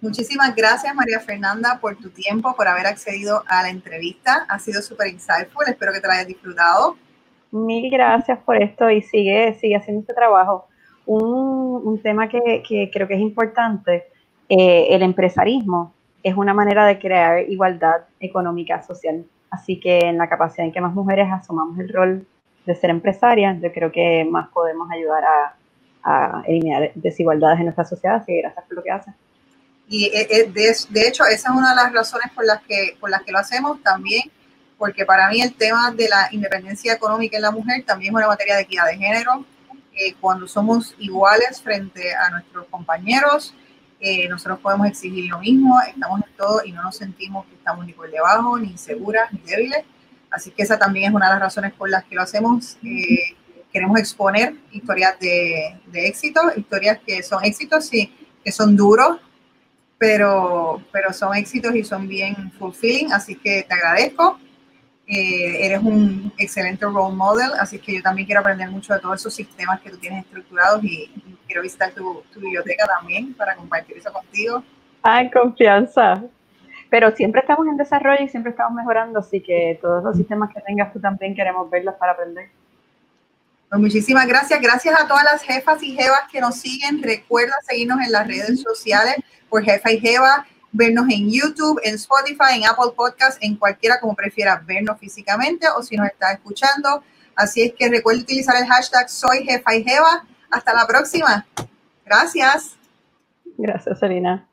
Muchísimas gracias, María Fernanda, por tu tiempo, por haber accedido a la entrevista. Ha sido súper insightful. Espero que te la hayas disfrutado. Mil gracias por esto y sigue, sigue haciendo este trabajo un, tema que, creo que es importante, eh, el empresarismo es una manera de crear igualdad económica social. Así que en la capacidad en que más mujeres asumamos el rol de ser empresarias, yo creo que más podemos ayudar a, eliminar desigualdades en nuestra sociedad. Que gracias por lo que hacen. Y eh, eh, de, hecho, esa es una de las razones por las que, por las que lo hacemos también, porque para mí el tema de la independencia económica en la mujer también es una materia de equidad de género. Eh, cuando somos iguales frente a nuestros compañeros, nosotros podemos exigir lo mismo, estamos en todo y no nos sentimos que estamos ni por debajo, ni inseguras, ni débiles. Así que esa también es una de las razones por las que lo hacemos. queremos exponer historias de, de éxito, historias que son éxitos y que son duros, pero, pero son éxitos y son bien fulfilling, así que te agradezco. Eh, eres un excelente role model, así que yo también quiero aprender mucho de todos esos sistemas que tú tienes estructurados y, quiero visitar tu, tu, biblioteca también para compartir eso contigo. Ah, confianza. Pero siempre estamos en desarrollo y siempre estamos mejorando, así que todos los sistemas que tengas tú también queremos verlos para aprender. Pues muchísimas gracias. Gracias a todas las jefas y jevas que nos siguen. Recuerda seguirnos en las redes sociales por Jefa y Jeva, vernos en YouTube, en Spotify, en Apple Podcast, en cualquiera como prefiera vernos físicamente o si nos está escuchando. Así es que recuerde utilizar el hashtag Soy Jefa y Jeva. Hasta la próxima. Gracias. Gracias, Selena.